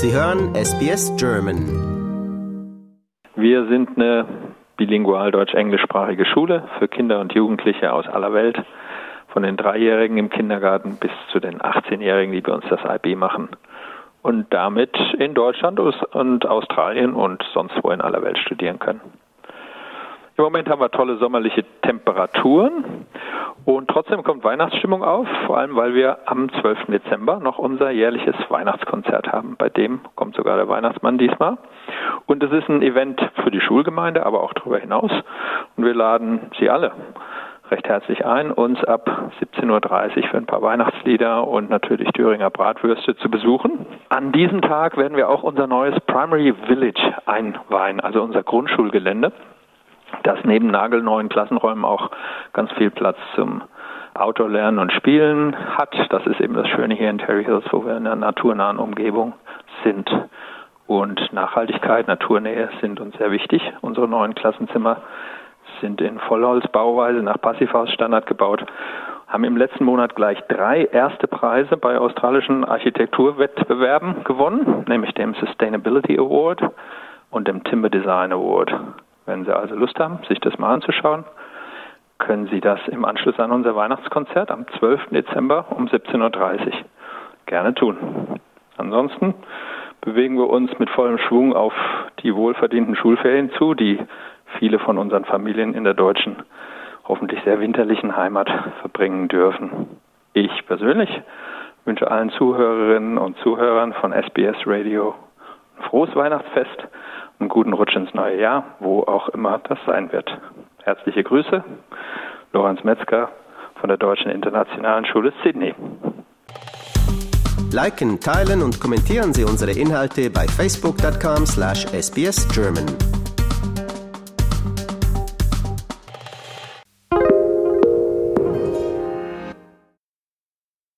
Sie hören SBS German. Wir sind eine bilingual deutsch-englischsprachige Schule für Kinder und Jugendliche aus aller Welt, von den Dreijährigen im Kindergarten bis zu den 18-Jährigen, die bei uns das IB machen und damit in Deutschland und Australien und sonst wo in aller Welt studieren können. Im Moment haben wir tolle sommerliche Temperaturen und trotzdem kommt Weihnachtsstimmung auf, vor allem weil wir am 12. Dezember noch unser jährliches Weihnachtskonzert haben. Bei dem kommt sogar der Weihnachtsmann diesmal. Und es ist ein Event für die Schulgemeinde, aber auch darüber hinaus. Und wir laden Sie alle recht herzlich ein, uns ab 17.30 Uhr für ein paar Weihnachtslieder und natürlich Thüringer Bratwürste zu besuchen. An diesem Tag werden wir auch unser neues Primary Village einweihen, also unser Grundschulgelände das neben nagelneuen Klassenräumen auch ganz viel Platz zum Outdoor-Lernen und Spielen hat. Das ist eben das Schöne hier in Terry Hills, wo wir in einer naturnahen Umgebung sind. Und Nachhaltigkeit, Naturnähe sind uns sehr wichtig. Unsere neuen Klassenzimmer sind in Vollholzbauweise nach Passivhausstandard gebaut, haben im letzten Monat gleich drei erste Preise bei australischen Architekturwettbewerben gewonnen, nämlich dem Sustainability Award und dem Timber Design Award. Wenn Sie also Lust haben, sich das mal anzuschauen, können Sie das im Anschluss an unser Weihnachtskonzert am 12. Dezember um 17.30 Uhr gerne tun. Ansonsten bewegen wir uns mit vollem Schwung auf die wohlverdienten Schulferien zu, die viele von unseren Familien in der deutschen, hoffentlich sehr winterlichen Heimat verbringen dürfen. Ich persönlich wünsche allen Zuhörerinnen und Zuhörern von SBS Radio ein frohes Weihnachtsfest einen guten Rutsch ins neue Jahr, wo auch immer das sein wird. Herzliche Grüße, Lorenz Metzger von der Deutschen Internationalen Schule Sydney. Liken, teilen und kommentieren Sie unsere Inhalte bei facebook.com/sbsgerman.